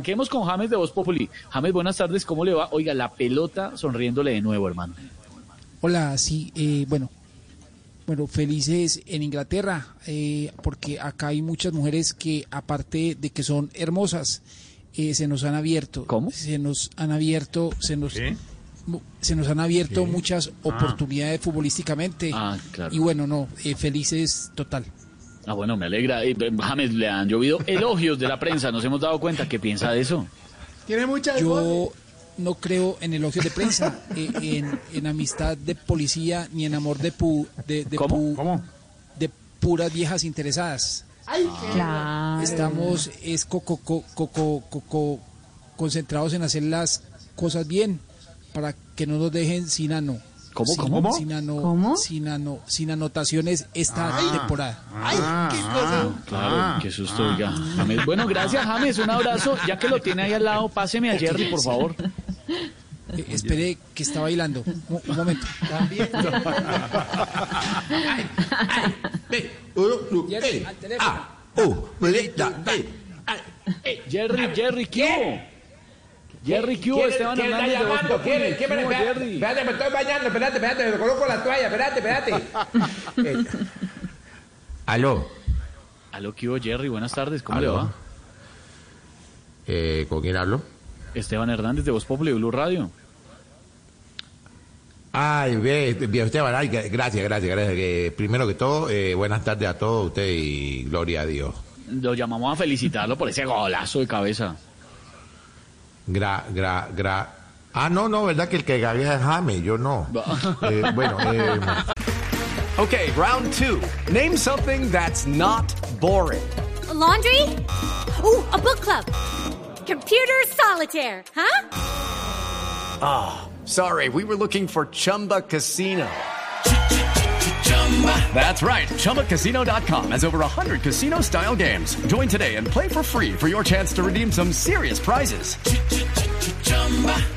Arranquemos con James de Voz Populi. James, buenas tardes, ¿cómo le va? Oiga, la pelota sonriéndole de nuevo, hermano. Hola, sí, eh, bueno, bueno, felices en Inglaterra, eh, porque acá hay muchas mujeres que, aparte de que son hermosas, eh, se nos han abierto. ¿Cómo? Se nos han abierto, se nos, mu- se nos han abierto muchas oportunidades futbolísticamente. Ah, claro. Y bueno, no, eh, felices total. Ah, bueno, me alegra. Eh, James, le han llovido elogios de la prensa, nos hemos dado cuenta. ¿Qué piensa de eso? Yo no creo en elogios de prensa, eh, en, en amistad de policía, ni en amor de pu, de, de ¿Cómo? pu- de puras viejas interesadas. Estamos es coco, co- coco, coco, concentrados en hacer las cosas bien para que no nos dejen sin ano. ¿Cómo, Sin- cómo? Sin, ano- ¿Cómo? sin, ano- sin anotaciones esta temporada. Claro, qué susto, oiga. James, bueno, gracias, James. Un abrazo. Ya que lo tiene ahí al lado, páseme a Jerry, por favor. Eh, espere que está bailando. Un, un momento. Jerry, al teléfono. Jerry, Jerry, ¿qué? Jerry, ¿qué hubo? Esteban ¿Quién está Hernández de Voz llamando? ¿Quién? ¿Quién me ¿Qué hubo, espérate, Jerry? espérate, me estoy bañando, espérate, espérate, me coloco la toalla, espérate, espérate. Eh, Aló, Aló, ¿qué hubo, Jerry? Buenas tardes, ¿cómo le va? eh, ¿con quién hablo? Esteban Hernández de Voz Populi, Blue Radio. Ay, bien, Esteban, ay, gra- gracias, gracias, gracias. Que primero que todo, eh, buenas tardes a todos ustedes y gloria a Dios. Lo llamamos a felicitarlo por ese golazo de cabeza. Gra, gra, gra. Ah, no, no, verdad que el que gaguea es James, yo no. Eh, bueno, eh, Okay, round two. Name something that's not boring. laundry? Ooh, a book club. Computer solitaire, huh? Ah, sorry, we were looking for Chumba Casino. That's right. ChumbaCasino.com has over 100 casino style games. Join today and play for free for your chance to redeem some serious prizes.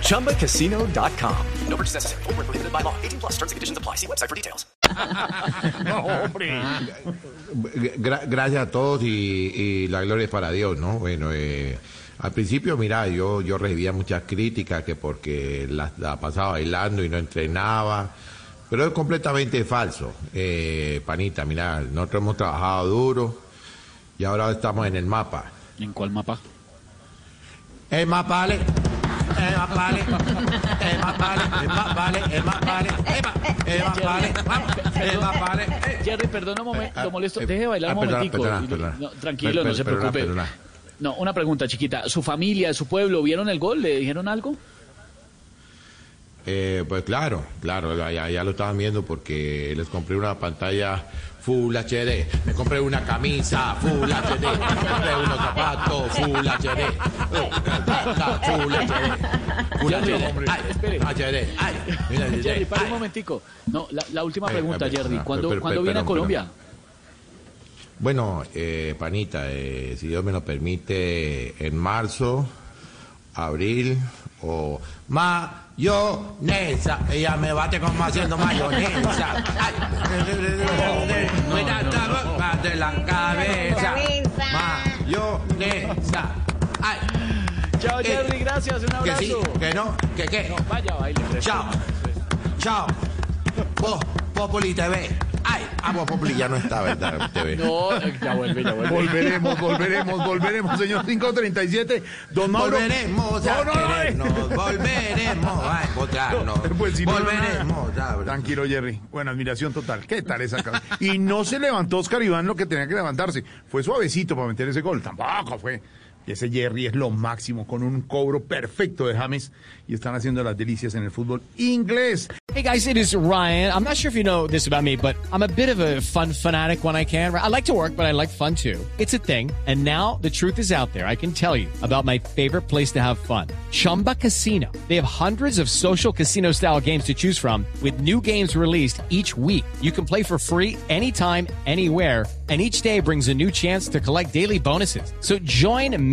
ChumbaCasino.com. No purchase necessary. Where prohibited by law. 18 plus terms and conditions apply. See website for details. gra- gracias a todos y, y la gloria es para Dios, ¿no? Bueno, eh, al principio, mira, yo, yo recibía muchas críticas que porque la, la pasaba bailando y no entrenaba, pero es completamente falso. Eh, panita, mira, nosotros hemos trabajado duro y ahora estamos en el mapa. ¿En cuál mapa? El mapa, vale. El mapa, vale. El mapa, vale. El mapa, vale. El mapa, vale. El mapa, vale. Vamos. El mapa, vale. Jerry, perdona un momento, lo molesto. eh, Deje de bailar ah, un momentico. perdona, Y- perdona. no, tranquilo, no se preocupe. No, una pregunta chiquita. ¿Su familia, su pueblo, vieron el gol? ¿Le dijeron algo? Eh, pues claro, claro, ya, ya lo estaban viendo porque les compré una pantalla Full HD, me compré una camisa Full HD, me compré unos zapatos Full HD, Full HD, Full HD, ay, espere. HD, ay, mira, Jerry, para un momentico. No, la, la última pregunta, Jerry. ¿Cuándo, per- per- ¿cuándo viene a Colombia? Bueno, eh, panita, eh, si Dios me lo permite, en marzo, abril o mayonesa. Ella me bate como haciendo mayonesa. Ay, de la cabeza. Mayonesa. Ay, Chao, Eh, Jerry, gracias. Un que abrazo. sí, que no, que qué. No, vaya, baile. Chao. Chao. Po, Populi TV. Ay, ah, Populi ya no está, ¿verdad? TV. No, ya vuelve, ya vuelve. Volveremos, volveremos, volveremos, señor 537. Don Mauro. Volveremos a No, no, eh. querernos, volveremos a encontrarnos. Pues si volveremos a Tranquilo, Jerry. Buena admiración total. ¿Qué tal esa cabeza? Y no se levantó Oscar Iván lo que tenía que levantarse. Fue suavecito para meter ese gol. Tampoco fue. Ese Jerry es lo máximo, con un cobro perfecto de James. Y están haciendo las delicias en el fútbol inglés. Hey guys, it is Ryan. I'm not sure if you know this about me, but I'm a bit of a fun fanatic when I can. I like to work, but I like fun too. It's a thing. And now the truth is out there. I can tell you about my favorite place to have fun. Chumba Casino. They have hundreds of social casino style games to choose from with new games released each week. You can play for free anytime, anywhere. And each day brings a new chance to collect daily bonuses. So join